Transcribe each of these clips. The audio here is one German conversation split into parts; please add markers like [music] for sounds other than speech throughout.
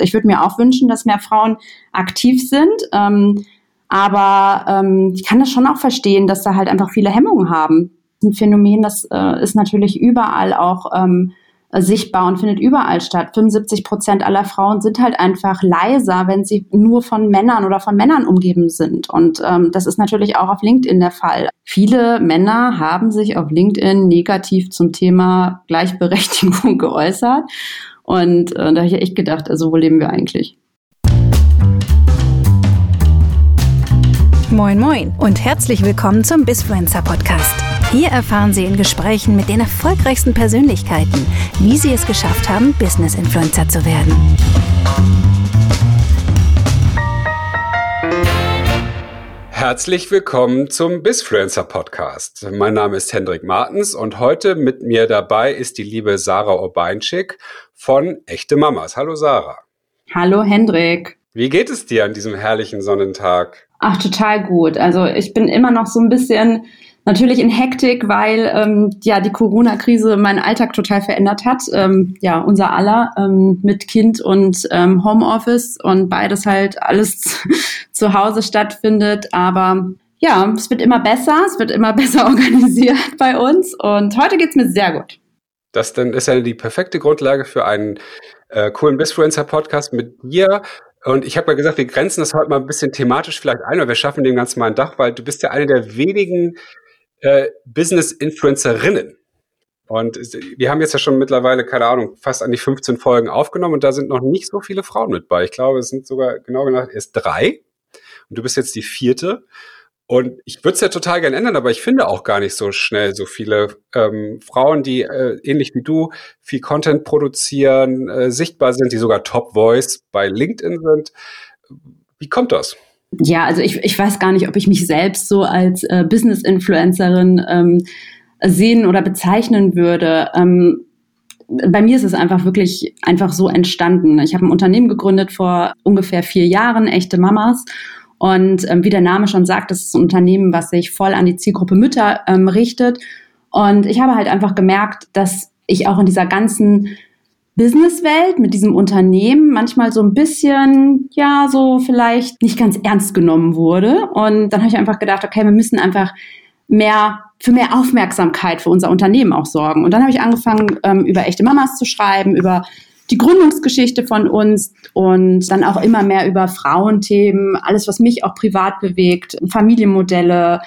ich würde mir auch wünschen, dass mehr Frauen aktiv sind. Ähm, aber ähm, ich kann das schon auch verstehen, dass da halt einfach viele Hemmungen haben. Ein Phänomen, das äh, ist natürlich überall auch ähm, sichtbar und findet überall statt. 75 Prozent aller Frauen sind halt einfach leiser, wenn sie nur von Männern oder von Männern umgeben sind. Und ähm, das ist natürlich auch auf LinkedIn der Fall. Viele Männer haben sich auf LinkedIn negativ zum Thema Gleichberechtigung [laughs] geäußert. Und äh, da habe ich echt gedacht, also wo leben wir eigentlich? Moin Moin und herzlich willkommen zum Bisfluencer Podcast. Hier erfahren Sie in Gesprächen mit den erfolgreichsten Persönlichkeiten, wie sie es geschafft haben, Business Influencer zu werden. Herzlich willkommen zum Bisfluencer Podcast. Mein Name ist Hendrik Martens und heute mit mir dabei ist die liebe Sarah Obeinschik von Echte Mamas. Hallo Sarah. Hallo Hendrik. Wie geht es dir an diesem herrlichen Sonnentag? Ach, total gut. Also ich bin immer noch so ein bisschen Natürlich in Hektik, weil ähm, ja die Corona-Krise meinen Alltag total verändert hat. Ähm, ja, unser aller ähm, mit Kind und ähm, Homeoffice und beides halt alles [laughs] zu Hause stattfindet. Aber ja, es wird immer besser, es wird immer [laughs] besser organisiert bei uns und heute geht's mir sehr gut. Das dann ist ja die perfekte Grundlage für einen äh, coolen Bisfluencer-Podcast mit dir. Und ich habe ja gesagt, wir grenzen das heute mal ein bisschen thematisch vielleicht ein, oder wir schaffen dem Ganzen mal ein Dach, weil du bist ja eine der wenigen äh, Business-Influencerinnen. Und wir haben jetzt ja schon mittlerweile, keine Ahnung, fast an die 15 Folgen aufgenommen und da sind noch nicht so viele Frauen mit bei. Ich glaube, es sind sogar genau gesagt erst drei. Und du bist jetzt die vierte. Und ich würde es ja total gern ändern, aber ich finde auch gar nicht so schnell so viele ähm, Frauen, die äh, ähnlich wie du viel Content produzieren, äh, sichtbar sind, die sogar Top Voice bei LinkedIn sind. Wie kommt das? Ja, also ich, ich weiß gar nicht, ob ich mich selbst so als äh, Business-Influencerin ähm, sehen oder bezeichnen würde. Ähm, bei mir ist es einfach wirklich einfach so entstanden. Ich habe ein Unternehmen gegründet vor ungefähr vier Jahren, echte Mamas. Und ähm, wie der Name schon sagt, das ist ein Unternehmen, was sich voll an die Zielgruppe Mütter ähm, richtet. Und ich habe halt einfach gemerkt, dass ich auch in dieser ganzen Businesswelt, mit diesem Unternehmen manchmal so ein bisschen, ja, so vielleicht nicht ganz ernst genommen wurde. Und dann habe ich einfach gedacht, okay, wir müssen einfach mehr für mehr Aufmerksamkeit für unser Unternehmen auch sorgen. Und dann habe ich angefangen, ähm, über echte Mamas zu schreiben, über die Gründungsgeschichte von uns und dann auch immer mehr über Frauenthemen, alles, was mich auch privat bewegt, Familienmodelle.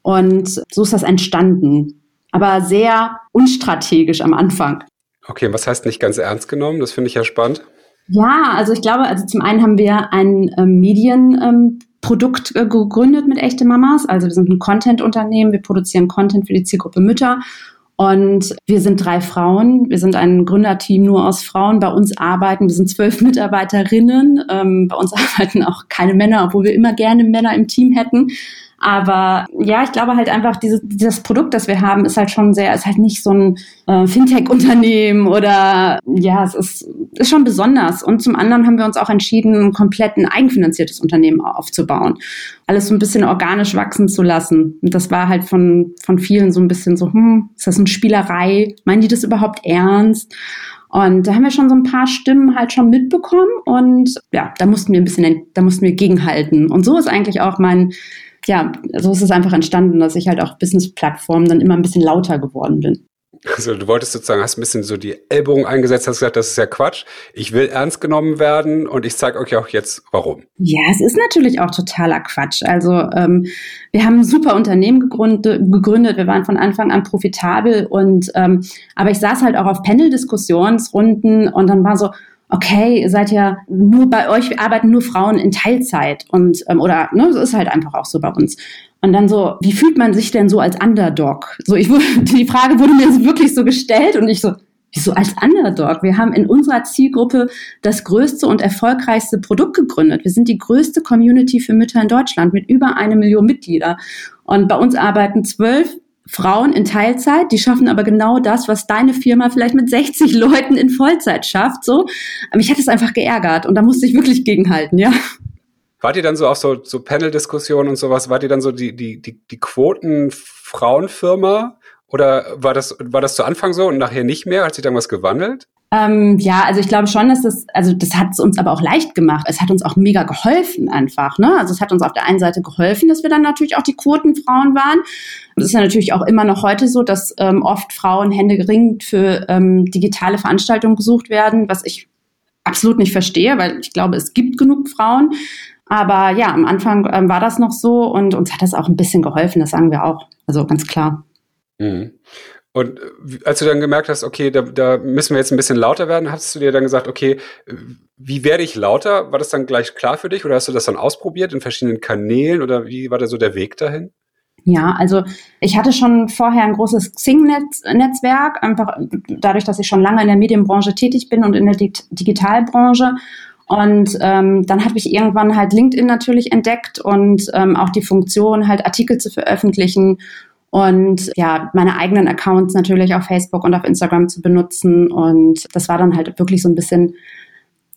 Und so ist das entstanden. Aber sehr unstrategisch am Anfang. Okay, was heißt nicht ganz ernst genommen? Das finde ich ja spannend. Ja, also ich glaube, also zum einen haben wir ein ähm, Medienprodukt ähm, äh, gegründet mit echte Mamas. Also wir sind ein Content-Unternehmen, wir produzieren Content für die Zielgruppe Mütter. Und wir sind drei Frauen. Wir sind ein Gründerteam nur aus Frauen. Bei uns arbeiten, wir sind zwölf [laughs] Mitarbeiterinnen. Ähm, bei uns [laughs] arbeiten auch keine Männer, obwohl wir immer gerne Männer im Team hätten. Aber ja, ich glaube halt einfach, dieses, dieses Produkt, das wir haben, ist halt schon sehr, ist halt nicht so ein äh, Fintech-Unternehmen oder ja, es ist, ist schon besonders. Und zum anderen haben wir uns auch entschieden, komplett ein eigenfinanziertes Unternehmen aufzubauen. Alles so ein bisschen organisch wachsen zu lassen. Und das war halt von, von vielen so ein bisschen so, hm, ist das eine Spielerei? Meinen die das überhaupt ernst? Und da haben wir schon so ein paar Stimmen halt schon mitbekommen und ja, da mussten wir ein bisschen, da mussten wir gegenhalten. Und so ist eigentlich auch mein, ja, so ist es einfach entstanden, dass ich halt auch Business-Plattformen dann immer ein bisschen lauter geworden bin. Also du wolltest sozusagen, hast ein bisschen so die Ellbogen eingesetzt, hast gesagt, das ist ja Quatsch. Ich will ernst genommen werden und ich zeige euch auch jetzt, warum. Ja, es ist natürlich auch totaler Quatsch. Also ähm, wir haben ein super Unternehmen gegründet, gegründet. Wir waren von Anfang an profitabel und ähm, aber ich saß halt auch auf Panel-Diskussionsrunden und dann war so, okay, ihr seid ja nur bei euch arbeiten nur Frauen in Teilzeit und ähm, oder ne, so ist halt einfach auch so bei uns. Und dann so, wie fühlt man sich denn so als Underdog? So, ich wurde, [laughs] die Frage wurde mir wirklich so gestellt und ich so, wieso als Underdog? Wir haben in unserer Zielgruppe das größte und erfolgreichste Produkt gegründet. Wir sind die größte Community für Mütter in Deutschland mit über eine Million Mitglieder. Und bei uns arbeiten zwölf Frauen in Teilzeit, die schaffen aber genau das, was deine Firma vielleicht mit 60 [laughs] Leuten in Vollzeit schafft. So, mich hat es einfach geärgert und da musste ich wirklich gegenhalten, ja. Wart ihr dann so auf so, so Panel-Diskussionen und sowas? Wart ihr dann so die, die, die, die Quoten-Frauenfirma? Oder war das, war das zu Anfang so und nachher nicht mehr? Hat sich dann was gewandelt? Ähm, ja, also ich glaube schon, dass das, also das hat es uns aber auch leicht gemacht. Es hat uns auch mega geholfen einfach. Ne? Also es hat uns auf der einen Seite geholfen, dass wir dann natürlich auch die Quotenfrauen waren. Es ist ja natürlich auch immer noch heute so, dass ähm, oft Frauen händeringend für ähm, digitale Veranstaltungen gesucht werden, was ich absolut nicht verstehe, weil ich glaube, es gibt genug Frauen. Aber ja, am Anfang ähm, war das noch so und uns hat das auch ein bisschen geholfen, das sagen wir auch. Also ganz klar. Mhm. Und äh, als du dann gemerkt hast, okay, da, da müssen wir jetzt ein bisschen lauter werden, hast du dir dann gesagt, okay, wie werde ich lauter? War das dann gleich klar für dich oder hast du das dann ausprobiert in verschiedenen Kanälen oder wie war da so der Weg dahin? Ja, also ich hatte schon vorher ein großes Xing-Netzwerk, einfach dadurch, dass ich schon lange in der Medienbranche tätig bin und in der Digitalbranche. Und ähm, dann habe ich irgendwann halt LinkedIn natürlich entdeckt und ähm, auch die Funktion, halt Artikel zu veröffentlichen und ja, meine eigenen Accounts natürlich auf Facebook und auf Instagram zu benutzen. Und das war dann halt wirklich so ein bisschen,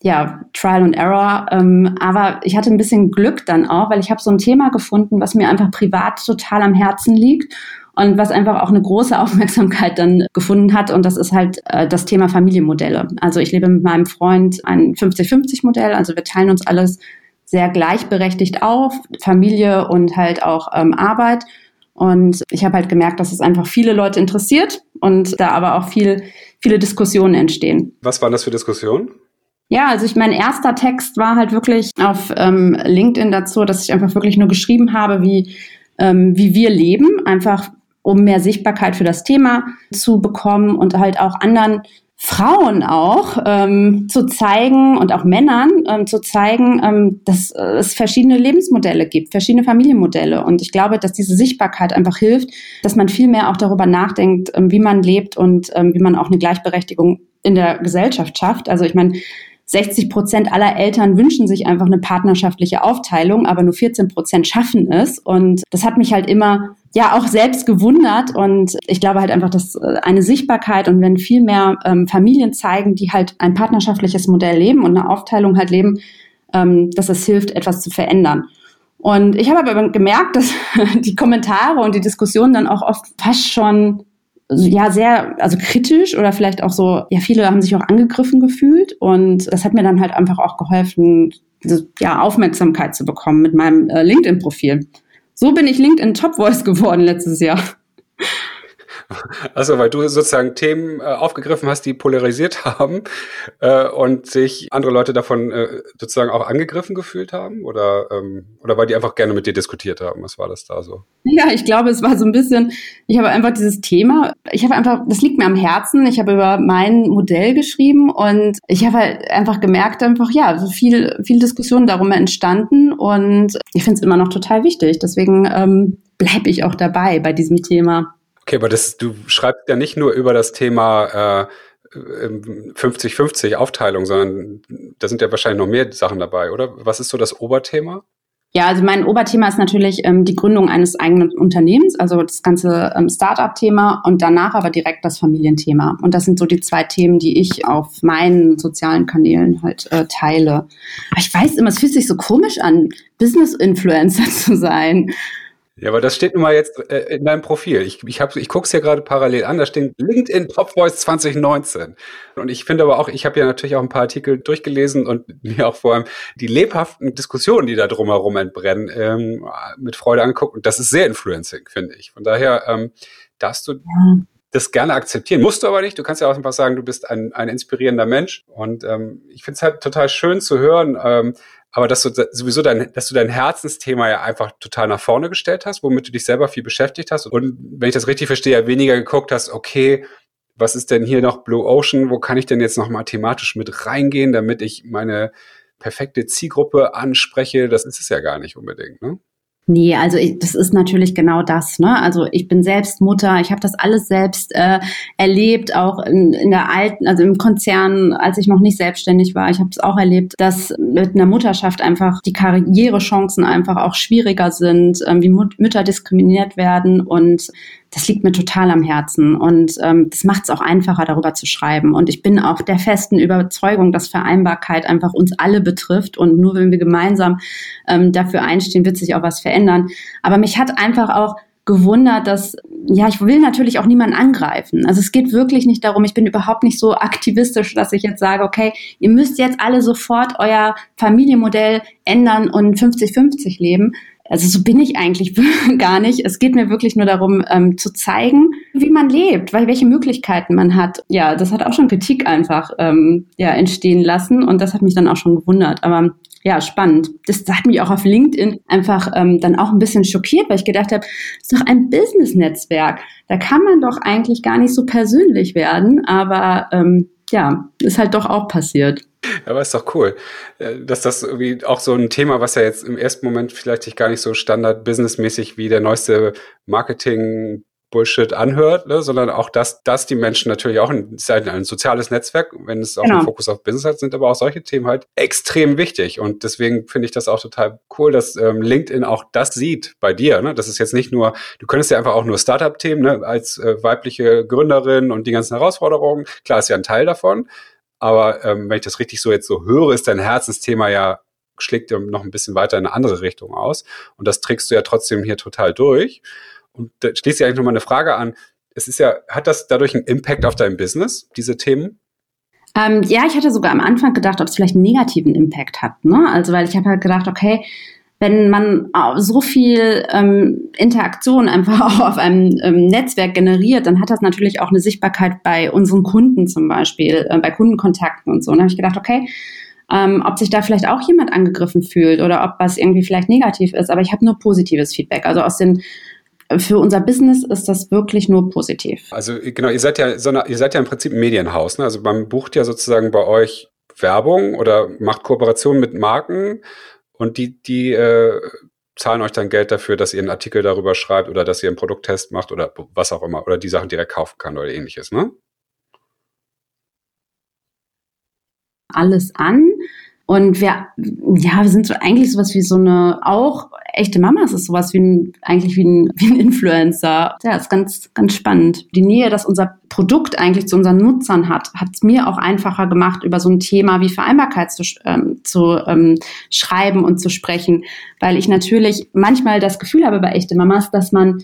ja, Trial and Error. Ähm, aber ich hatte ein bisschen Glück dann auch, weil ich habe so ein Thema gefunden, was mir einfach privat total am Herzen liegt und was einfach auch eine große [laughs] Aufmerksamkeit dann gefunden hat. Und das ist halt äh, das Thema Familienmodelle. Also ich lebe mit meinem Freund ein 50-50-Modell. Also wir teilen uns alles sehr gleichberechtigt auf, Familie und halt auch ähm, Arbeit. Und ich habe halt gemerkt, dass es einfach viele Leute interessiert und da aber auch viel, viele Diskussionen entstehen. Was waren das für Diskussionen? Ja, also ich mein erster Text war halt wirklich auf ähm, LinkedIn dazu, dass ich einfach wirklich nur geschrieben habe, wie, ähm, wie wir leben, einfach um mehr Sichtbarkeit für das Thema zu bekommen und halt auch anderen Frauen auch ähm, zu zeigen und auch Männern ähm, zu zeigen, ähm, dass äh, es verschiedene Lebensmodelle gibt, verschiedene Familienmodelle. Und ich glaube, dass diese Sichtbarkeit einfach hilft, dass man viel mehr auch darüber nachdenkt, ähm, wie man lebt und ähm, wie man auch eine Gleichberechtigung in der Gesellschaft schafft. Also ich meine, 60 Prozent aller Eltern wünschen sich einfach eine partnerschaftliche Aufteilung, aber nur 14 Prozent schaffen es. Und das hat mich halt immer ja auch selbst gewundert und ich glaube halt einfach, dass äh, eine Sichtbarkeit und wenn viel mehr ähm, Familien zeigen, die halt ein partnerschaftliches Modell leben und eine Aufteilung halt leben, ähm, dass es hilft, etwas zu verändern. Und ich habe aber gemerkt, dass [laughs] die Kommentare und die Diskussionen dann auch oft fast schon ja sehr also kritisch oder vielleicht auch so ja viele haben sich auch angegriffen gefühlt und das hat mir dann halt einfach auch geholfen diese ja Aufmerksamkeit zu bekommen mit meinem äh, LinkedIn Profil so bin ich LinkedIn Top Voice [laughs] geworden letztes Jahr. Also, weil du sozusagen Themen äh, aufgegriffen hast, die polarisiert [laughs] haben äh, und sich andere Leute davon äh, sozusagen auch angegriffen gefühlt haben? Oder, ähm, oder weil die einfach gerne mit dir diskutiert haben? Was war das da so? Ja, ich glaube, es war so ein bisschen, ich habe einfach dieses Thema, ich habe einfach, das liegt mir am Herzen, ich habe über mein Modell geschrieben und ich habe halt einfach gemerkt, einfach, ja, so viel, viel Diskussion darum entstanden und ich finde es immer noch total wichtig. Deswegen ähm, bleibe ich auch dabei bei diesem Thema. Okay, aber das, du schreibst ja nicht nur über das Thema äh, 50-50 Aufteilung, sondern da sind ja wahrscheinlich noch mehr Sachen dabei, oder? Was ist so das Oberthema? Ja, also mein Oberthema ist natürlich ähm, die Gründung eines eigenen Unternehmens, also das ganze ähm, Startup-Thema und danach aber direkt das Familienthema. Und das sind so die zwei Themen, die ich auf meinen sozialen Kanälen halt äh, teile. Aber ich weiß immer, es fühlt sich so komisch an, Business-Influencer [laughs] zu sein. Ja, aber das steht nun mal jetzt äh, in deinem Profil. Ich, ich, hab, ich gucke es ja gerade parallel an, da steht LinkedIn Top Voice 2019. Und ich finde aber auch, ich habe ja natürlich auch ein paar Artikel durchgelesen und [laughs] mir auch vor allem die lebhaften Diskussionen, die da drumherum entbrennen, ähm, mit Freude angeguckt. Und das ist sehr influencing, finde ich. Von daher ähm, darfst du das gerne akzeptieren. Musst du aber nicht. Du kannst ja auch einfach sagen, du bist ein, ein inspirierender Mensch. Und ähm, ich finde es halt total schön zu hören, ähm, aber dass du sowieso dein, dass du dein Herzensthema ja einfach total nach vorne gestellt hast, womit du dich selber viel beschäftigt hast. Und wenn ich das richtig verstehe, ja weniger geguckt hast, okay, was ist denn hier noch Blue Ocean? Wo kann ich denn jetzt nochmal thematisch mit reingehen, damit ich meine perfekte Zielgruppe anspreche? Das ist es ja gar nicht unbedingt, ne? Nee, also ich, das ist natürlich genau das. Ne? Also ich bin selbst Mutter, ich habe das alles selbst äh, erlebt, auch in, in der alten, also im Konzern, als ich noch nicht selbstständig war. Ich habe es auch erlebt, dass mit einer Mutterschaft einfach die Karrierechancen einfach auch schwieriger sind, ähm, wie Mut Mütter diskriminiert werden und das liegt mir total am Herzen und ähm, das macht es auch einfacher, darüber zu schreiben. Und ich bin auch der festen Überzeugung, dass Vereinbarkeit einfach uns alle betrifft und nur wenn wir gemeinsam ähm, dafür einstehen, wird sich auch was verändern. Aber mich hat einfach auch gewundert, dass, ja, ich will natürlich auch niemanden angreifen. Also es geht wirklich nicht darum, ich bin überhaupt nicht so aktivistisch, dass ich jetzt sage, okay, ihr müsst jetzt alle sofort euer Familienmodell ändern und 50-50 leben. Also so bin ich eigentlich [laughs] gar nicht. Es geht mir wirklich nur darum, ähm, zu zeigen, wie man lebt, weil welche Möglichkeiten man hat. Ja, das hat auch schon Kritik einfach ähm, ja, entstehen lassen und das hat mich dann auch schon gewundert. Aber ja, spannend. Das hat mich auch auf LinkedIn einfach ähm, dann auch ein bisschen schockiert, weil ich gedacht habe, ist doch ein Business-Netzwerk. Da kann man doch eigentlich gar nicht so persönlich werden, aber ähm, ja, ist halt doch auch passiert. Aber ist doch cool, äh, dass das irgendwie auch so ein Thema, was ja jetzt im ersten Moment vielleicht sich gar nicht so standard-businessmäßig wie der neueste Marketing Bullshit anhört, ne, sondern auch, dass, dass die Menschen natürlich auch ein, halt ein soziales Netzwerk, wenn es auch genau. einen Fokus auf Business hat, sind aber auch solche Themen halt extrem wichtig. Und deswegen finde ich das auch total cool, dass ähm, LinkedIn auch das sieht bei dir. Ne? Das ist jetzt nicht nur, du könntest ja einfach auch nur Startup-Themen ne, als äh, weibliche Gründerin und die ganzen Herausforderungen. Klar ist ja ein Teil davon. Aber ähm, wenn ich das richtig so jetzt so höre, ist dein Herzensthema ja schlägt dir noch ein bisschen weiter in eine andere Richtung aus. Und das trägst du ja trotzdem hier total durch. Und da schließt sich eigentlich nochmal eine Frage an. Es ist ja, hat das dadurch einen Impact auf dein Business, diese Themen? Ähm, ja, ich hatte sogar am Anfang gedacht, ob es vielleicht einen negativen Impact hat. Ne? Also, weil ich habe halt gedacht, okay, wenn man so viel ähm, Interaktion einfach [laughs] auch auf einem ähm, Netzwerk generiert, dann hat das natürlich auch eine Sichtbarkeit bei unseren Kunden zum Beispiel, äh, bei Kundenkontakten und so. Und da habe ich gedacht, okay, ähm, ob sich da vielleicht auch jemand angegriffen fühlt oder ob was irgendwie vielleicht negativ ist. Aber ich habe nur positives Feedback. Also aus den für unser Business ist das wirklich nur positiv. Also genau, ihr seid ja so eine, ihr seid ja im Prinzip ein Medienhaus. Ne? Also man bucht ja sozusagen bei euch Werbung oder macht Kooperationen mit Marken und die, die äh, zahlen euch dann Geld dafür, dass ihr einen Artikel darüber schreibt oder dass ihr einen Produkttest macht oder was auch immer oder die Sachen direkt kaufen kann oder ähnliches, ne? Alles an. Und wir, ja, wir sind so eigentlich sowas wie so eine, auch echte Mamas ist sowas wie ein, eigentlich wie ein, [laughs] wie ein Influencer. Ja, ist ganz, ganz spannend. Die Nähe, dass unser Produkt eigentlich zu unseren Nutzern hat, hat es mir auch einfacher gemacht, über so ein Thema wie Vereinbarkeit zu, ähm, zu ähm, schreiben und zu sprechen, weil ich natürlich manchmal das Gefühl habe bei echte Mamas, dass man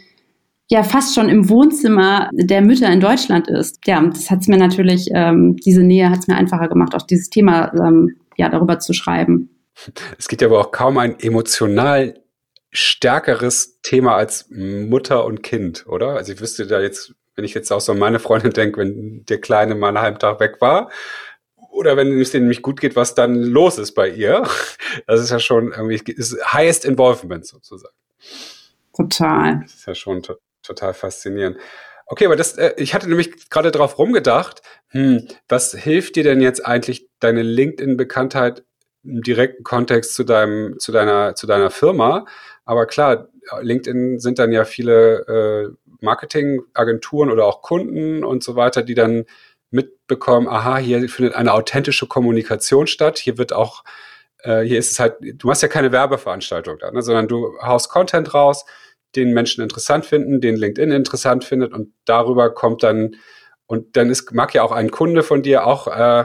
ja fast schon im Wohnzimmer der Mütter in Deutschland ist. Ja, das hat es mir natürlich, ähm, diese Nähe hat es mir einfacher gemacht, auch dieses Thema ähm, ja darüber zu schreiben. Es gibt ja aber auch kaum ein emotional stärkeres Thema als Mutter und Kind, oder? Also ich wüsste da jetzt, wenn ich jetzt auch so an meine Freundin denke, wenn der Kleine mal einen halben Tag weg war, oder wenn es denen nämlich gut geht, was dann los ist bei ihr. Das ist ja schon irgendwie, ist highest involvement sozusagen. Total. Das ist ja schon to total faszinierend. Okay, aber das, äh, ich hatte nämlich gerade drauf rumgedacht, hm, was hilft dir denn jetzt eigentlich deine LinkedIn-Bekanntheit im direkten Kontext zu deinem, zu deiner, zu deiner Firma? Aber klar, LinkedIn sind dann ja viele äh, Marketingagenturen oder auch Kunden und so weiter, die dann mitbekommen, aha, hier findet eine authentische Kommunikation statt. Hier wird auch, äh, hier ist es halt, du machst ja keine Werbeveranstaltung da, ne, sondern du haust Content raus, den Menschen interessant finden, den LinkedIn interessant findet und darüber kommt dann, und dann ist, mag ja auch ein Kunde von dir auch äh,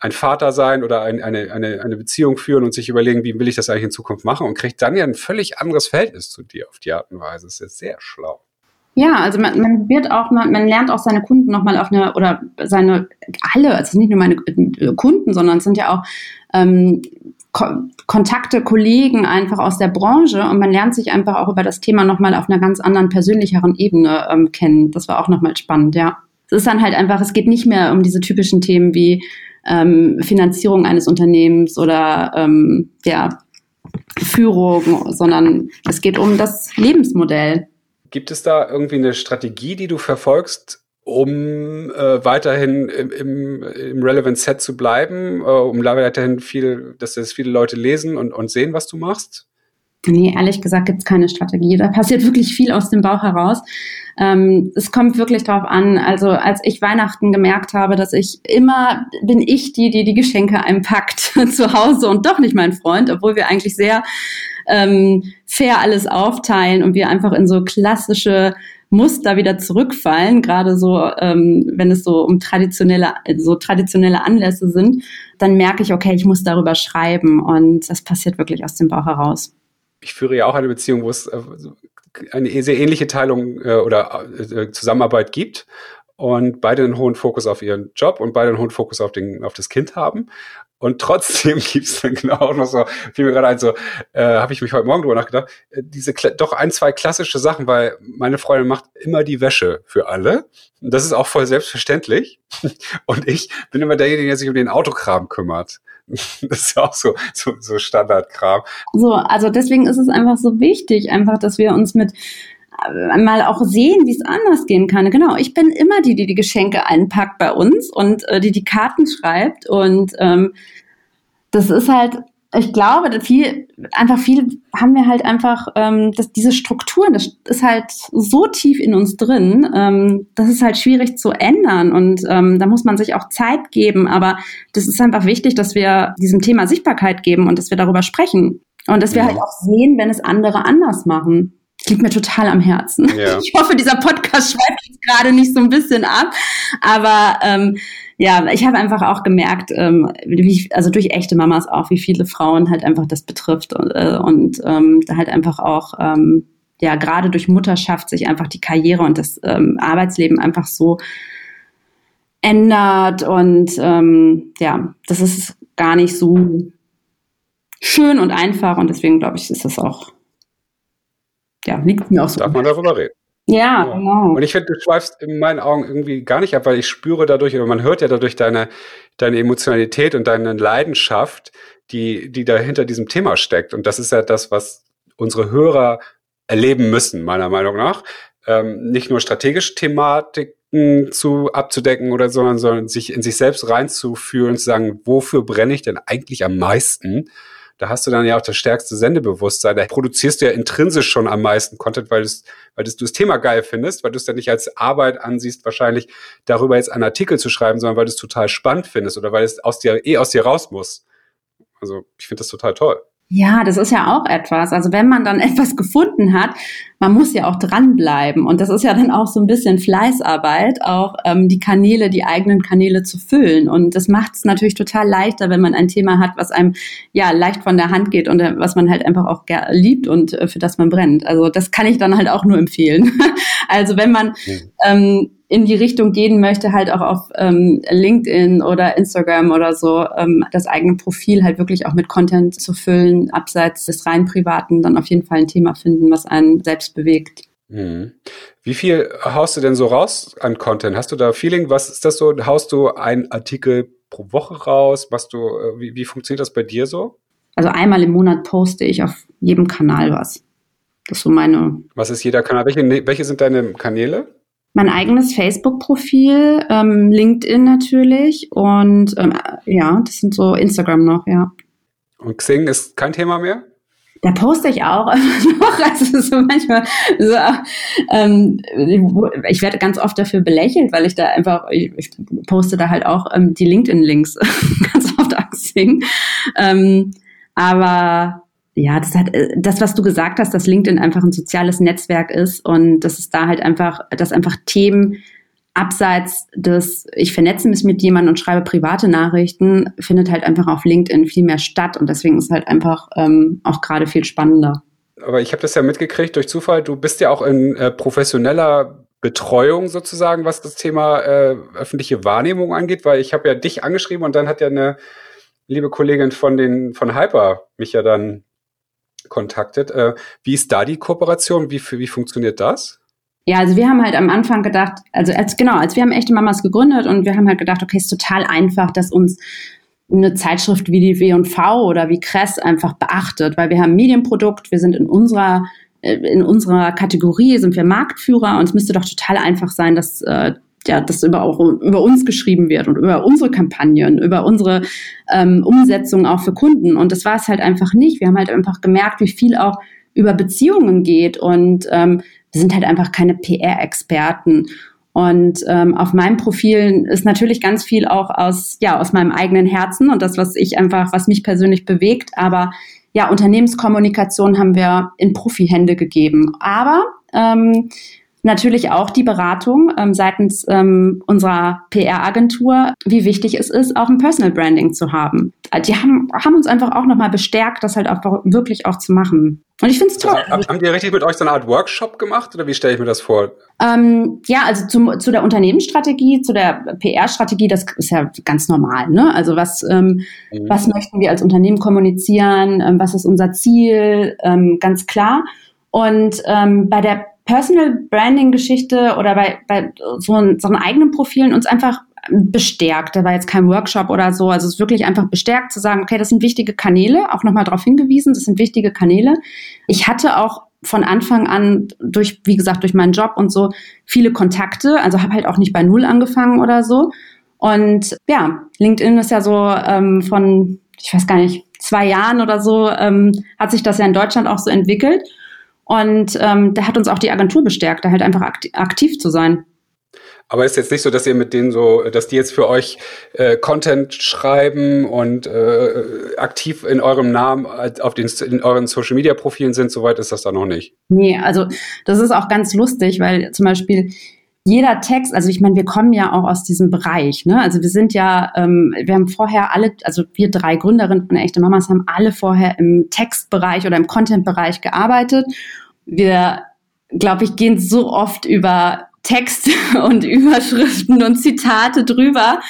ein Vater sein oder ein, eine, eine, eine Beziehung führen und sich überlegen, wie will ich das eigentlich in Zukunft machen und kriegt dann ja ein völlig anderes Verhältnis zu dir auf die Art und Weise. Das ist sehr schlau. Ja, also man, man wird auch, man, man lernt auch seine Kunden nochmal auf eine, oder seine, alle, also nicht nur meine Kunden, sondern es sind ja auch ähm, Ko Kontakte, Kollegen einfach aus der Branche und man lernt sich einfach auch über das Thema nochmal auf einer ganz anderen, persönlicheren Ebene ähm, kennen. Das war auch nochmal spannend, ja. Es ist dann halt einfach, es geht nicht mehr um diese typischen Themen wie ähm, Finanzierung eines Unternehmens oder ähm, ja, Führung, sondern es geht um das Lebensmodell. Gibt es da irgendwie eine Strategie, die du verfolgst, um äh, weiterhin im, im, im Relevant Set zu bleiben, äh, um weiterhin viel, dass das viele Leute lesen und, und sehen, was du machst? Nee, ehrlich gesagt gibt es keine Strategie. Da passiert wirklich viel aus dem Bauch heraus. Ähm, es kommt wirklich drauf an. Also als ich Weihnachten gemerkt habe, dass ich immer bin ich die, die die Geschenke einpackt [laughs] zu Hause und doch nicht mein Freund, obwohl wir eigentlich sehr ähm, fair alles aufteilen und wir einfach in so klassische Muster wieder zurückfallen, gerade so, ähm, wenn es so um traditionelle, so traditionelle Anlässe sind, dann merke ich, okay, ich muss darüber schreiben und das passiert wirklich aus dem Bauch heraus ich führe ja auch eine Beziehung, wo es äh, eine sehr ähnliche Teilung äh, oder äh, Zusammenarbeit gibt und beide einen hohen Fokus auf ihren Job und beide einen hohen Fokus auf, den, auf das Kind haben. Und trotzdem [laughs] gibt's dann genau auch noch so, fiel mir gerade ein, so, äh, habe ich mich heute Morgen drüber nachgedacht, diese doch ein, zwei klassische Sachen, weil meine Freundin macht immer die Wäsche für alle. Und das ist auch voll selbstverständlich. [laughs] Und ich bin immer derjenige, der sich um den Autokram kümmert. [laughs] Das ist auch so, so, so Standardkram. So, also deswegen ist es einfach so wichtig, einfach, dass wir uns mit äh, mal auch sehen, wie es anders gehen kann. Genau, ich bin immer die, die die Geschenke einpackt bei uns und äh, die die Karten schreibt und ähm, das ist halt, ich glaube, viel, einfach viel haben wir halt einfach, ähm, dass diese Strukturen, das ist halt so tief in uns drin, ähm, das ist halt schwierig zu ändern und ähm, da muss man sich auch Zeit geben, aber das ist einfach wichtig, dass wir diesem Thema Sichtbarkeit geben und dass wir darüber sprechen und dass wir ja. halt auch sehen, wenn es andere anders machen liegt mir total am Herzen. Ja. [laughs] Ich hoffe, dieser Podcast schweift jetzt gerade nicht so ein bisschen ab. Aber ähm, ja, ich habe einfach auch gemerkt, ähm, wie, also durch echte Mamas auch, wie viele Frauen halt einfach das betrifft und, äh, und ähm, halt einfach auch ähm, ja gerade durch Mutterschaft sich einfach die Karriere und das ähm, Arbeitsleben einfach so ändert und ähm, ja, das ist gar nicht so schön und einfach und deswegen glaube ich, ist das auch ja, liegt mir auch so. Darf man darüber reden? Ja, ja. genau. Und ich finde, du schweifst in meinen Augen irgendwie gar nicht ab, weil ich spüre dadurch, oder man hört ja dadurch deine, deine Emotionalität und deine Leidenschaft, die, die da hinter diesem Thema steckt. Und das ist ja das, was unsere Hörer erleben müssen, meiner Meinung nach. Ähm, nicht nur strategische Thematiken zu abzudecken oder so, sondern, sondern sich in sich selbst reinzufühlen und zu sagen, wofür brenne ich denn eigentlich am meisten? Da hast du dann ja auch das stärkste Sendebewusstsein. Da produzierst du ja intrinsisch schon am meisten Content, weil, weil du das Thema geil findest, weil du es ja nicht als Arbeit ansiehst, wahrscheinlich darüber jetzt einen Artikel zu schreiben, sondern weil du es total spannend findest oder weil es aus dir, eh aus dir raus muss. Also ich finde das total toll. Ja, das ist ja auch etwas. Also wenn man dann [laughs] etwas gefunden hat, man muss ja auch dranbleiben. Und das ist ja dann auch so ein bisschen Fleißarbeit, auch ähm, die Kanäle, die eigenen Kanäle zu füllen. Und das macht es natürlich total leichter, wenn man ein Thema hat, was einem ja leicht von der Hand geht und äh, was man halt einfach auch liebt und äh, für das man brennt. Also das kann ich dann halt auch nur empfehlen. [laughs] also wenn man ähm, in die Richtung gehen möchte, halt auch auf ähm, LinkedIn oder Instagram oder so, ähm, das eigene Profil halt wirklich auch mit Content zu füllen, abseits des rein privaten, dann auf jeden Fall ein Thema finden, was einen selbst bewegt. Mhm. Wie viel haust du denn so raus an Content? Hast du da Feeling? Was ist das so? Haust du einen Artikel pro Woche raus? Machst du, äh, wie, wie funktioniert das bei dir so? Also einmal im Monat poste ich auf jedem Kanal was. Das ist so meine. Was ist jeder Kanal? Welche, welche sind deine Kanäle? Mein eigenes Facebook-Profil, ähm, LinkedIn natürlich und ähm, ja, das sind so Instagram noch, ja. Und Xing ist kein Thema mehr? Da poste ich auch [laughs] immer noch. Also so manchmal so, ähm, ich werde ganz oft dafür belächelt, weil ich da einfach, ich, ich poste da halt auch ähm, die LinkedIn-Links [laughs] ganz oft auf Xing. Ähm, aber ja, das hat äh, das, was du gesagt hast, dass LinkedIn einfach ein soziales Netzwerk ist und dass es da halt einfach, dass einfach Themen abseits des, ich vernetze mich mit jemandem und schreibe private Nachrichten, findet halt einfach auf LinkedIn viel mehr statt und deswegen ist halt einfach ähm, auch gerade viel spannender. Aber ich habe das ja mitgekriegt durch Zufall. Du bist ja auch in äh, professioneller Betreuung sozusagen, was das Thema äh, öffentliche Wahrnehmung angeht, weil ich habe ja dich angeschrieben und dann hat ja eine liebe Kollegin von den von Hyper mich ja dann kontaktet. Äh, wie ist da die Kooperation? Wie, wie funktioniert das? Ja, also wir haben halt am Anfang gedacht, also als genau, als wir haben echte Mamas gegründet und wir haben halt gedacht, okay, ist total einfach, dass uns eine Zeitschrift wie die W&V oder wie Kress einfach beachtet, weil wir haben Medienprodukt, wir sind in unserer äh, in unserer Kategorie sind wir Marktführer und es müsste doch total einfach sein, dass äh, ja, das über, auch über uns geschrieben wird und über unsere Kampagnen, über unsere ähm, Umsetzung auch für Kunden. Und das war es halt einfach nicht. Wir haben halt einfach gemerkt, wie viel auch über Beziehungen geht und ähm, wir sind halt einfach keine PR-Experten. Und ähm, auf meinem Profil ist natürlich ganz viel auch aus, ja, aus meinem eigenen Herzen und das, was ich einfach, was mich persönlich bewegt. Aber ja, Unternehmenskommunikation haben wir in Profihände gegeben. Aber ähm, natürlich auch die Beratung ähm, seitens ähm, unserer PR-Agentur, wie wichtig es ist, auch ein Personal Branding zu haben. Die haben, haben uns einfach auch nochmal bestärkt, das halt auch wirklich auch zu machen. Und ich finde es toll. Also, haben die richtig mit euch so eine Art Workshop gemacht oder wie stelle ich mir das vor? Ähm, ja, also zum, zu der Unternehmensstrategie, zu der PR-Strategie, das ist ja ganz normal. Ne? Also was, ähm, mhm. was möchten wir als Unternehmen kommunizieren? Ähm, was ist unser Ziel? Ähm, ganz klar. Und ähm, bei der Personal Branding Geschichte oder bei, bei so, so einen eigenen Profilen uns einfach bestärkt. Da war jetzt kein Workshop oder so. Also es ist wirklich einfach bestärkt zu sagen, okay, das sind wichtige Kanäle, auch nochmal darauf hingewiesen, das sind wichtige Kanäle. Ich hatte auch von Anfang an durch, wie gesagt, durch meinen Job und so viele Kontakte, also habe halt auch nicht bei Null angefangen oder so. Und ja, LinkedIn ist ja so ähm, von, ich weiß gar nicht, zwei Jahren oder so, ähm, hat sich das ja in Deutschland auch so entwickelt. Und ähm, da hat uns auch die Agentur bestärkt, da halt einfach aktiv zu sein. Aber ist jetzt nicht so, dass ihr mit denen so, dass die jetzt für euch äh, Content schreiben und äh, aktiv in eurem Namen auf den in euren Social Media Profilen sind, soweit ist das da noch nicht. Nee, also das ist auch ganz lustig, weil zum Beispiel jeder Text, also ich meine, wir kommen ja auch aus diesem Bereich, ne? Also wir sind ja, ähm, wir haben vorher alle, also wir drei Gründerinnen von Echte Mamas haben alle vorher im Textbereich oder im Content-Bereich gearbeitet. Wir, glaube ich, gehen so oft über Text [laughs] und Überschriften und Zitate drüber,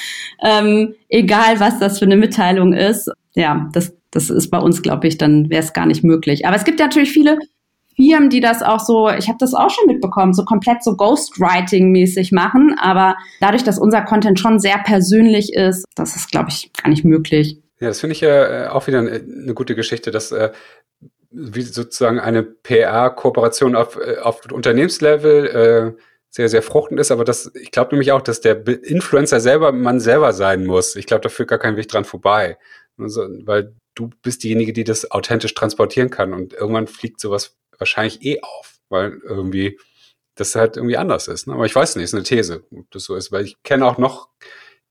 ähm, egal was das für eine Mitteilung ist. Ja, das, das ist bei uns, glaube ich, dann wäre es gar nicht möglich. Aber es gibt natürlich viele Firmen, die das auch so, ich habe das auch schon mitbekommen, so komplett so Ghostwriting-mäßig machen. Aber dadurch, dass unser Content schon sehr persönlich ist, das ist, glaube ich, gar nicht möglich. Ja, das finde ich ja äh, auch wieder eine, eine gute Geschichte, dass äh, wie sozusagen eine PR-Kooperation auf, äh, auf Unternehmenslevel äh, sehr, sehr fruchtend ist, aber das, ich glaube nämlich auch, dass der Influencer selber man selber sein muss. Ich glaube, da führt gar kein Weg dran vorbei. Also, weil du bist diejenige, die das authentisch transportieren kann und irgendwann fliegt sowas wahrscheinlich eh auf, weil irgendwie das halt irgendwie anders ist. Ne? Aber ich weiß nicht, ist eine These, ob das so ist, weil ich kenne auch noch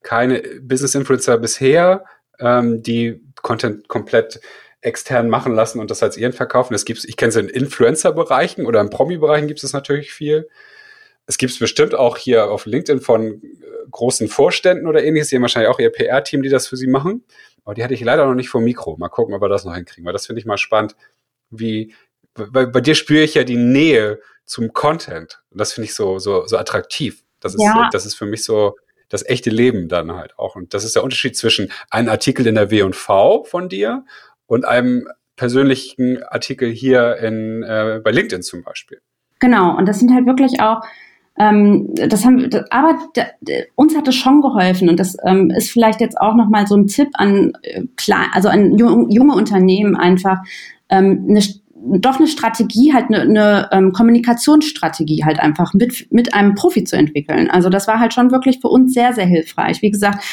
keine Business-Influencer bisher, ähm, die Content komplett extern machen lassen und das als ihren verkaufen. Das gibt's, ich kenne es in Influencer-Bereichen oder in Promi-Bereichen gibt es natürlich viel. Es gibt es bestimmt auch hier auf LinkedIn von äh, großen Vorständen oder ähnliches. Die haben wahrscheinlich auch ihr PR-Team, die das für sie machen. Aber die hatte ich leider noch nicht vor Mikro. Mal gucken, ob wir das noch hinkriegen. Weil das finde ich mal spannend, wie, bei, bei dir spüre ich ja die Nähe zum Content. Und das finde ich so, so, so attraktiv. Das ist, ja. das ist für mich so das echte Leben dann halt auch. Und das ist der Unterschied zwischen einem Artikel in der W&V von dir und einem persönlichen Artikel hier in, äh, bei LinkedIn zum Beispiel. Genau. Und das sind halt wirklich auch, ähm, das haben, das, aber uns hat es schon geholfen und das ähm, ist vielleicht jetzt auch noch mal so ein Tipp an äh, klein, also an junge Unternehmen einfach ähm, eine doch eine Strategie, halt eine, eine ähm, Kommunikationsstrategie halt einfach mit, mit einem Profi zu entwickeln. Also das war halt schon wirklich für uns sehr, sehr hilfreich. Wie gesagt,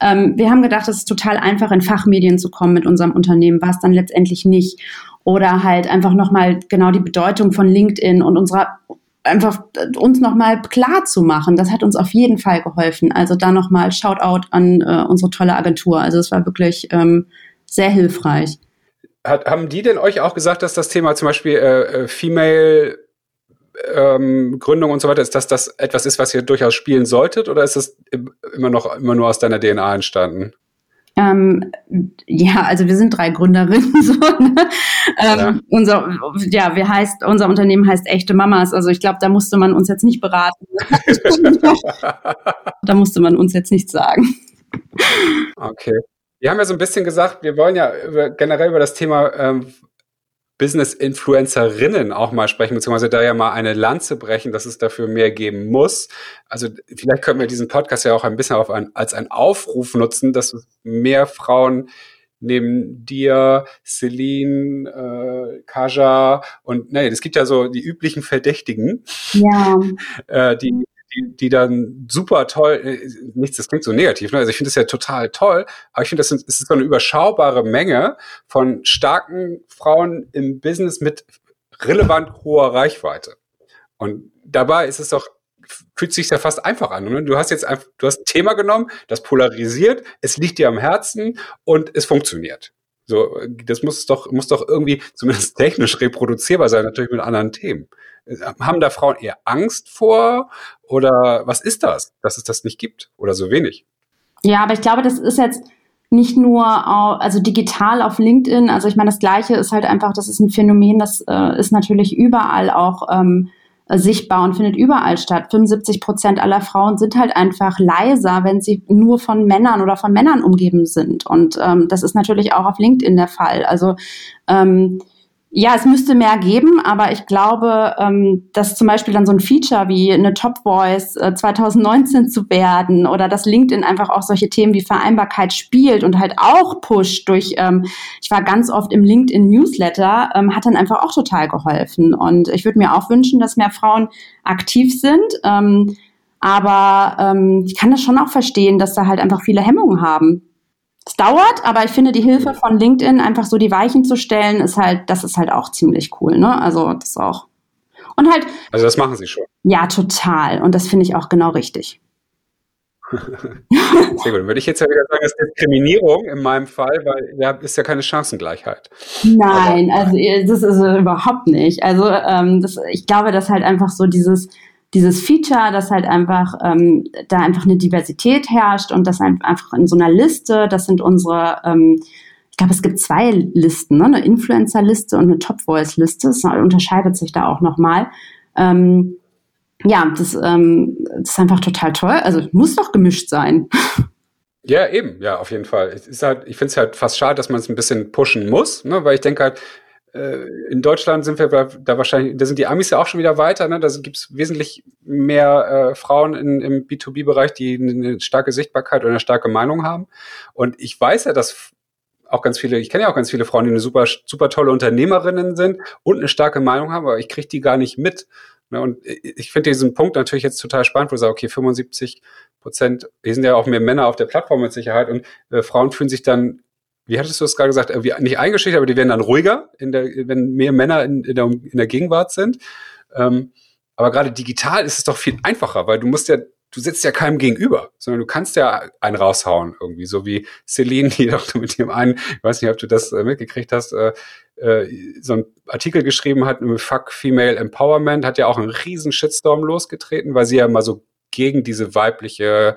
ähm, wir haben gedacht, es ist total einfach, in Fachmedien zu kommen mit unserem Unternehmen, war es dann letztendlich nicht. Oder halt einfach nochmal genau die Bedeutung von LinkedIn und unserer einfach uns nochmal klar zu machen. Das hat uns auf jeden Fall geholfen. Also da nochmal Shoutout an äh, unsere tolle Agentur. Also es war wirklich ähm, sehr hilfreich. Hat, haben die denn euch auch gesagt, dass das Thema zum Beispiel äh, äh Female ähm, Gründung und so weiter, ist das das etwas ist, was ihr durchaus spielen solltet oder ist das immer noch immer nur aus deiner DNA entstanden? Ähm, ja, also wir sind drei Gründerinnen. [laughs] So, ne? ähm, ja. Unser, ja, wir heißt, unser Unternehmen heißt Echte Mamas. Also ich glaube, da musste man uns jetzt nicht beraten. [laughs] [laughs] da musste man uns jetzt nichts sagen. Okay. Wir haben ja so ein bisschen gesagt, wir wollen ja über, generell über das Thema ähm, Business-Influencerinnen auch mal sprechen, beziehungsweise da ja mal eine Lanze brechen, dass es dafür mehr geben muss. Also vielleicht können wir diesen Podcast ja auch ein bisschen auf ein, als einen Aufruf nutzen, dass mehr Frauen neben dir, Celine, äh, Kaja und nee, es gibt ja so die üblichen Verdächtigen, ja. [laughs] äh, die die, die dann super toll, äh, nichts, das klingt so negativ, ne? also ich finde das ja total toll, aber ich finde, das ist, ist so eine überschaubare Menge von starken Frauen im Business mit relevant hoher Reichweite. Und dabei ist es doch fühlt sich ja fast einfach an. Ne? Du hast jetzt einfach, du hast ein Thema genommen, das polarisiert, es liegt dir am Herzen und es funktioniert. So, das muss doch, muss doch irgendwie zumindest technisch reproduzierbar sein, natürlich mit anderen Themen. Haben da Frauen eher Angst vor? Oder was ist das, dass es das nicht gibt oder so wenig? Ja, aber ich glaube, das ist jetzt nicht nur also digital auf LinkedIn. Also ich meine, das Gleiche ist halt einfach, das ist ein Phänomen, das äh, ist natürlich überall auch ähm, sichtbar und findet überall statt. 75 Prozent aller Frauen sind halt einfach leiser, wenn sie nur von Männern oder von Männern umgeben sind. Und ähm, das ist natürlich auch auf LinkedIn der Fall. Also ähm, ja, es müsste mehr geben, aber ich glaube, ähm, dass zum Beispiel dann so ein Feature wie eine Top Voice äh, 2019 zu werden oder dass LinkedIn einfach auch solche Themen wie Vereinbarkeit spielt und halt auch pusht durch, ähm, ich war ganz oft im LinkedIn Newsletter, ähm, hat dann einfach auch total geholfen. Und ich würde mir auch wünschen, dass mehr Frauen aktiv sind. Ähm, aber ähm, ich kann das schon auch verstehen, dass da halt einfach viele Hemmungen haben. Es dauert, aber ich finde, die Hilfe von LinkedIn, einfach so die Weichen zu stellen, ist halt, das ist halt auch ziemlich cool, ne? Also, das auch. Und halt. Also, das machen sie schon. Ja, total. Und das finde ich auch genau richtig. [laughs] Sehr gut. Würde ich jetzt ja wieder sagen, das ist Diskriminierung in meinem Fall, weil da ist ja keine Chancengleichheit. Nein, also das ist überhaupt nicht. Also ähm, das, ich glaube, dass halt einfach so dieses, dieses Feature, dass halt einfach ähm, da einfach eine Diversität herrscht und das einfach in so einer Liste, das sind unsere, ähm, ich glaube, es gibt zwei Listen, ne? eine Influencer-Liste und eine Top-Voice-Liste. Das unterscheidet sich da auch nochmal. Ähm, ja, das, ähm, das ist einfach total toll. Also muss doch gemischt sein. Ja, eben, ja, auf jeden Fall. ist halt, ich finde es halt fast schade, dass man es ein bisschen pushen muss, ne? weil ich denke halt, in Deutschland sind wir da wahrscheinlich, da sind die Amis ja auch schon wieder weiter, ne? Da gibt es wesentlich mehr äh, Frauen in, im B2B-Bereich, die eine starke Sichtbarkeit oder eine starke Meinung haben. Und ich weiß ja, dass auch ganz viele, ich kenne ja auch ganz viele Frauen, die eine super, super tolle Unternehmerinnen sind und eine starke Meinung haben, aber ich kriege die gar nicht mit. Ne? Und ich finde diesen Punkt natürlich jetzt total spannend, wo ich sage, okay, 75 Prozent, hier sind ja auch mehr Männer auf der Plattform mit Sicherheit und äh, Frauen fühlen sich dann wie hattest du es gerade gesagt, irgendwie nicht eingeschüchtert, aber die werden dann ruhiger, der, wenn mehr Männer in, in, der, in der Gegenwart sind. Ähm, aber gerade digital ist es doch viel einfacher, weil du musst ja, du sitzt ja keinem gegenüber, sondern du kannst ja einen raushauen irgendwie, so wie Celine, die doch [laughs] mit dem einen, ich weiß nicht, ob du das äh, mitgekriegt hast, äh, äh, so einen Artikel geschrieben hat, Fuck Female Empowerment, hat ja auch einen riesen Shitstorm losgetreten, weil sie ja mal so gegen diese weibliche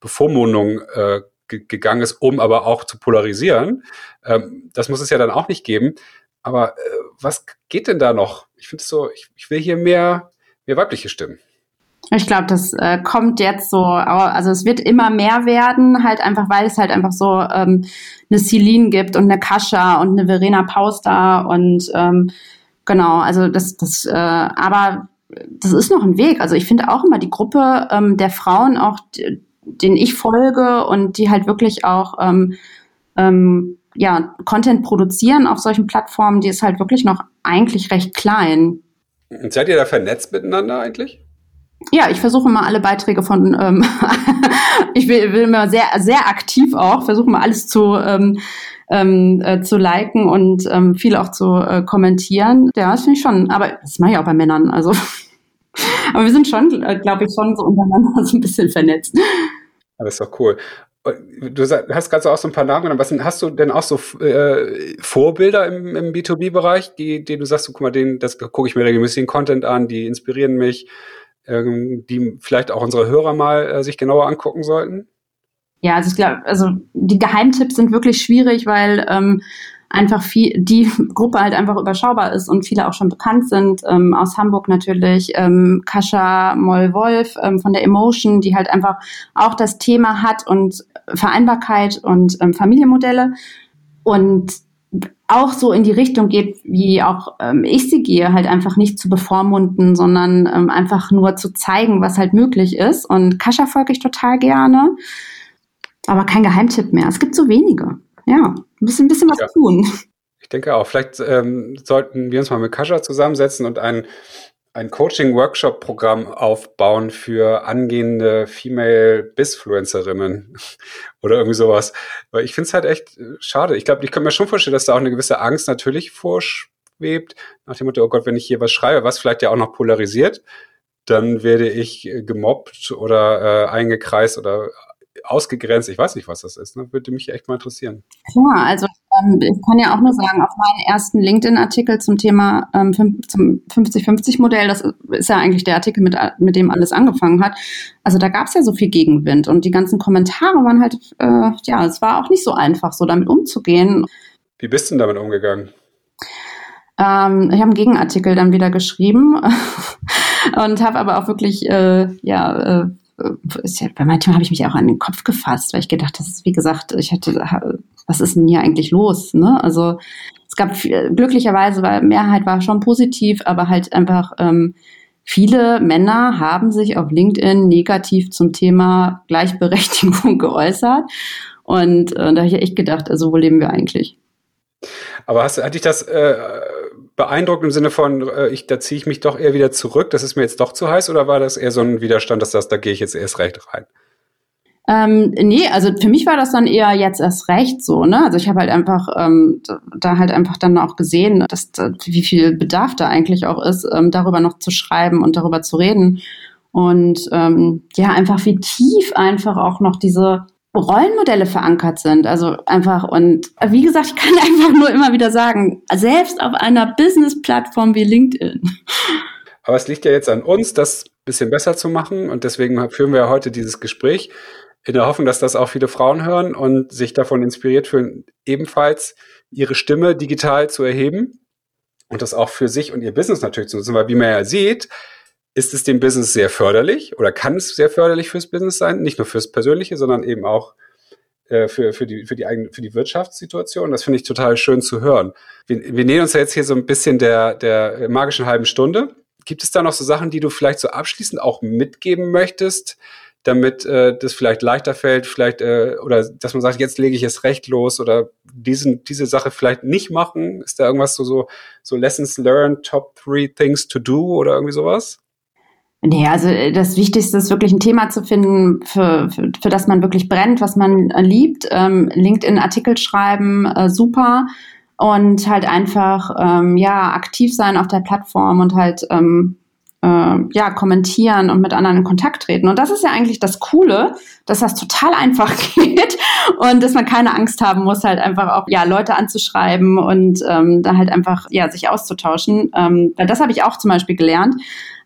Bevormundung äh, gegangen ist, um aber auch zu polarisieren. Ähm, das muss es ja dann auch nicht geben. Aber äh, was geht denn da noch? Ich finde es so, ich, ich, will hier mehr, mehr weibliche Stimmen. Ich glaube, das äh, kommt jetzt so, also es wird immer mehr werden, halt einfach, weil es halt einfach so ähm, eine Celine gibt und eine Kascha und eine Verena Pauster und ähm, genau, also das, das, äh, aber das ist noch ein Weg. Also ich finde auch immer die Gruppe ähm, der Frauen, auch den ich folge und die halt wirklich auch ähm, ähm, ja, Content produzieren auf solchen Plattformen, die ist halt wirklich noch eigentlich recht klein. Und seid ihr da vernetzt miteinander eigentlich? Ja, ich versuche mal alle Beiträge von, ähm, [laughs] ich will, will immer sehr, sehr aktiv auch, versuche mal alles zu, ähm, ähm, äh, zu liken und ähm, viel auch zu äh, kommentieren. Ja, das finde ich schon, aber das mache ich auch bei Männern, also. [laughs] aber wir sind schon, äh, glaube ich, schon so untereinander [laughs] so ein bisschen vernetzt. Das ist doch cool. Du hast gerade so auch so ein paar Namen genannt. Was hast du denn auch so äh, Vorbilder im, im B2B-Bereich, die, die du sagst, guck mal, den, das gucke ich mir regelmäßig den Content an, die inspirieren mich, ähm, die vielleicht auch unsere Hörer mal äh, sich genauer angucken sollten? Ja, also ich glaube, also die Geheimtipps sind wirklich schwierig, weil ähm, einfach viel, die [laughs] Gruppe halt einfach überschaubar ist und viele auch schon bekannt sind. Ähm, aus Hamburg natürlich ähm, Kascha Moll-Wolf ähm, von der Emotion, die halt einfach auch das Thema hat und Vereinbarkeit und ähm, Familienmodelle und auch so in die Richtung geht, wie auch ähm, ich sie gehe, halt einfach nicht zu bevormunden, sondern ähm, einfach nur zu zeigen, was halt möglich ist. Und Kascha folge ich total gerne, aber kein Geheimtipp mehr. Es gibt so wenige ja, ein bisschen, ein bisschen was ja. tun. Ich denke auch. Vielleicht ähm, sollten wir uns mal mit Kascha zusammensetzen und ein, ein Coaching-Workshop-Programm aufbauen für angehende Female Bisfluencerinnen [laughs] oder irgendwie sowas. Weil ich finde es halt echt äh, schade. Ich glaube, ich kann mir schon vorstellen, dass da auch eine gewisse Angst natürlich vorschwebt, nach dem Motto, oh Gott, wenn ich hier was schreibe, was vielleicht ja auch noch polarisiert, dann werde ich gemobbt oder äh, eingekreist oder ausgegrenzt? Ich weiß nicht, was das ist. Ne? Würde mich echt mal interessieren. Ja, also ähm, ich kann ja auch nur sagen, auf meinen ersten LinkedIn-Artikel zum Thema ähm, zum 50-50-Modell, das ist ja eigentlich der Artikel, mit, mit dem alles angefangen hat. Also da gab es ja so viel Gegenwind und die ganzen Kommentare waren halt, äh, ja, es war auch nicht so einfach, so damit umzugehen. Wie bist du denn damit umgegangen? Ähm, ich habe einen Gegenartikel dann wieder geschrieben [laughs] und habe aber auch wirklich, äh, ja, äh, ja, bei manchmal habe ich mich auch an den Kopf gefasst, weil ich gedacht, das ist, wie gesagt, ich hatte, was ist denn hier eigentlich los? Ne? Also es gab glücklicherweise, weil Mehrheit war schon positiv, aber halt einfach ähm, viele Männer haben sich auf LinkedIn negativ zum Thema Gleichberechtigung [laughs] geäußert. Und äh, da habe ich echt gedacht, also wo leben wir eigentlich? Aber hast, hat dich das äh, beeindruckt im Sinne von, äh, ich, da ziehe ich mich doch eher wieder zurück, das ist mir jetzt doch zu heiß, oder war das eher so ein Widerstand, dass das, da gehe ich jetzt erst recht rein? Ähm, nee, also für mich war das dann eher jetzt erst recht so, ne? Also ich habe halt einfach ähm, da halt einfach dann auch gesehen, dass wie viel Bedarf da eigentlich auch ist, ähm, darüber noch zu schreiben und darüber zu reden. Und ähm, ja, einfach wie tief einfach auch noch diese Rollenmodelle verankert sind. Also einfach, und wie gesagt, ich kann [laughs] einfach nur immer wieder sagen, selbst auf einer Business-Plattform wie LinkedIn. Aber es liegt ja jetzt an uns, das ein bisschen besser zu machen. Und deswegen führen wir ja heute dieses Gespräch in der Hoffnung, dass das auch viele Frauen hören und sich davon inspiriert fühlen, ebenfalls ihre Stimme digital zu erheben und das auch für sich und ihr Business natürlich zu nutzen. Weil wie man ja sieht, ist es dem Business sehr förderlich oder kann es sehr förderlich fürs Business sein, nicht nur fürs Persönliche, sondern eben auch äh, für, für, die, für, die eigene, für die Wirtschaftssituation. Das finde ich total schön zu hören. Wir, wir nähern uns ja jetzt hier so ein bisschen der, der magischen halben Stunde. Gibt es da noch so Sachen, die du vielleicht so abschließend auch mitgeben möchtest, damit äh, das vielleicht leichter fällt, vielleicht, äh, oder dass man sagt, jetzt lege ich es recht los oder diesen, diese Sache vielleicht nicht machen? Ist da irgendwas so, so, so Lessons learned, Top Three Things to Do oder irgendwie sowas? Nee, also äh, das Wichtigste ist wirklich ein Thema zu finden, für, für, für das man wirklich brennt, was man äh, liebt. Ähm, LinkedIn-Artikel schreiben, äh, super. Und halt einfach ähm, ja aktiv sein auf der Plattform und halt ähm, äh, ja kommentieren und mit anderen in Kontakt treten. Und das ist ja eigentlich das Coole, dass das total einfach [laughs] geht und dass man keine Angst haben muss, halt einfach auch ja Leute anzuschreiben und ähm, da halt einfach ja sich auszutauschen. Ähm, das habe ich auch zum Beispiel gelernt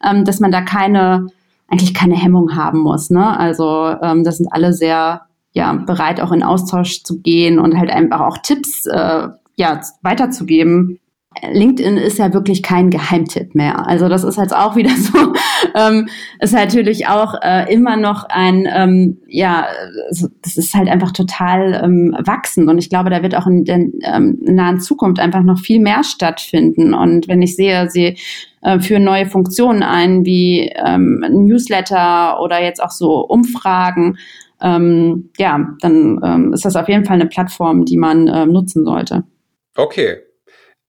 ähm, dass man da keine, eigentlich keine Hemmung haben muss. Ne? Also ähm, das sind alle sehr ja, bereit, auch in Austausch zu gehen und halt einfach auch Tipps äh, ja, weiterzugeben. LinkedIn ist ja wirklich kein Geheimtipp mehr. Also das ist halt auch wieder [laughs] so, [laughs] ähm, ist natürlich auch äh, immer noch ein, ähm, ja, das ist halt einfach total ähm, wachsend und ich glaube, da wird auch in der ähm, nahen Zukunft einfach noch viel mehr stattfinden. Und wenn ich sehe, sie äh, führen neue Funktionen ein, wie ähm, Newsletter oder jetzt auch so Umfragen, ähm, ja, dann ähm, ist das auf jeden Fall eine Plattform, die man ähm, nutzen sollte. Okay,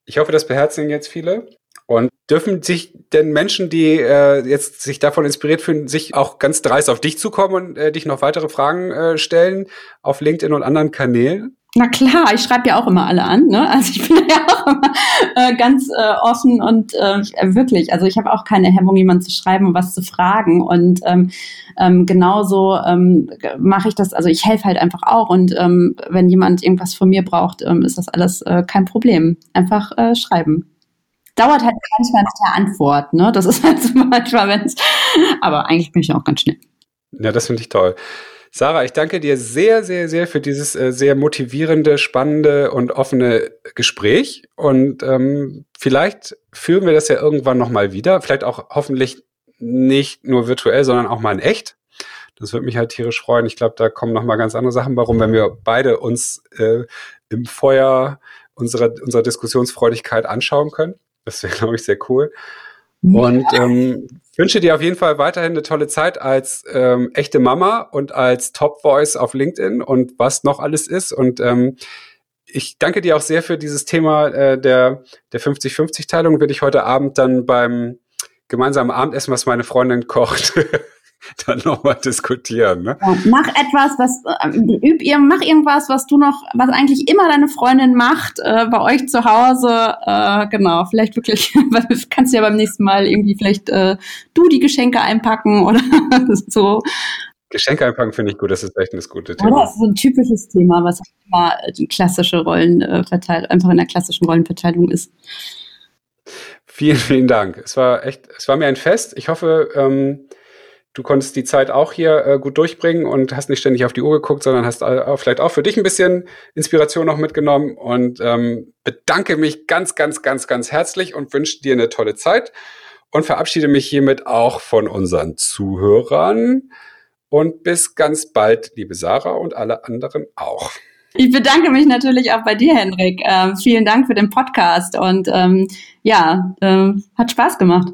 ich hoffe, das beherzigen jetzt viele. Und dürfen sich denn Menschen, die äh, jetzt sich davon inspiriert fühlen, sich auch ganz dreist auf dich zukommen und äh, dich noch weitere Fragen äh, stellen auf LinkedIn und anderen Kanälen? Na klar, ich schreibe ja auch immer alle an. Ne? Also ich [laughs] bin ja auch immer äh, ganz äh, offen und äh, wirklich, also ich habe auch keine Hemmung, jemanden zu schreiben und was zu fragen. Und ähm, ähm, genauso ähm, mache ich das, also ich helfe halt einfach auch. Und ähm, wenn jemand irgendwas von mir braucht, ähm, ist das alles äh, kein Problem. Einfach äh, schreiben. Dauert halt manchmal nach der Antwort, ne? Das ist halt [laughs] so manchmal, wenn es. Aber eigentlich bin ich auch ganz schnell. Ja, das finde ich toll. Sarah, ich danke dir sehr, sehr, sehr für dieses äh, sehr motivierende, spannende und offene Gespräch. Und ähm, vielleicht führen wir das ja irgendwann nochmal wieder. Vielleicht auch hoffentlich nicht nur virtuell, sondern auch mal in echt. Das würde mich halt tierisch freuen. Ich glaube, da kommen nochmal ganz andere Sachen warum, wenn wir beide uns äh, im Feuer unserer, unserer Diskussionsfreudigkeit anschauen können. Das wäre, [laughs] glaube ich, sehr cool. Und ähm, wünsche dir auf jeden Fall weiterhin eine tolle Zeit als ähm, echte Mama und als Top Voice auf LinkedIn und was noch alles ist. Und ähm, ich danke dir auch sehr für dieses Thema äh, der, der 50-50-Teilung. Werde ich heute Abend dann beim gemeinsamen Abendessen, was meine Freundin kocht, [laughs] [laughs] dann nochmal diskutieren. Ne? Ja, mach etwas, was äh, üb ihr, mach irgendwas, was du noch, was eigentlich immer deine Freundin macht, äh, bei euch zu Hause. Äh, genau, vielleicht wirklich, [laughs] kannst du ja beim nächsten Mal irgendwie vielleicht äh, du die Geschenke einpacken oder [laughs] so. Geschenke einpacken finde ich gut, das ist echt ein gutes Thema. Oder das ist so ein typisches Thema, was immer klassische Rollenverteilung, einfach in der klassischen Rollenverteilung ist. Vielen, vielen Dank. Es war echt, es war mir ein Fest. Ich hoffe, ähm, du konntest die Zeit auch hier äh, gut durchbringen und hast nicht ständig auf die Uhr geguckt, sondern hast äh, vielleicht auch für dich ein bisschen Inspiration noch mitgenommen und ähm, bedanke mich ganz, ganz, ganz, ganz herzlich und wünsche dir eine tolle Zeit und verabschiede mich hiermit auch von unseren Zuhörern und bis ganz bald, liebe Sarah und alle anderen auch. Ich bedanke mich natürlich auch bei dir, Hendrik. Ähm, vielen Dank für den Podcast und ähm, ja, äh, hat Spaß gemacht.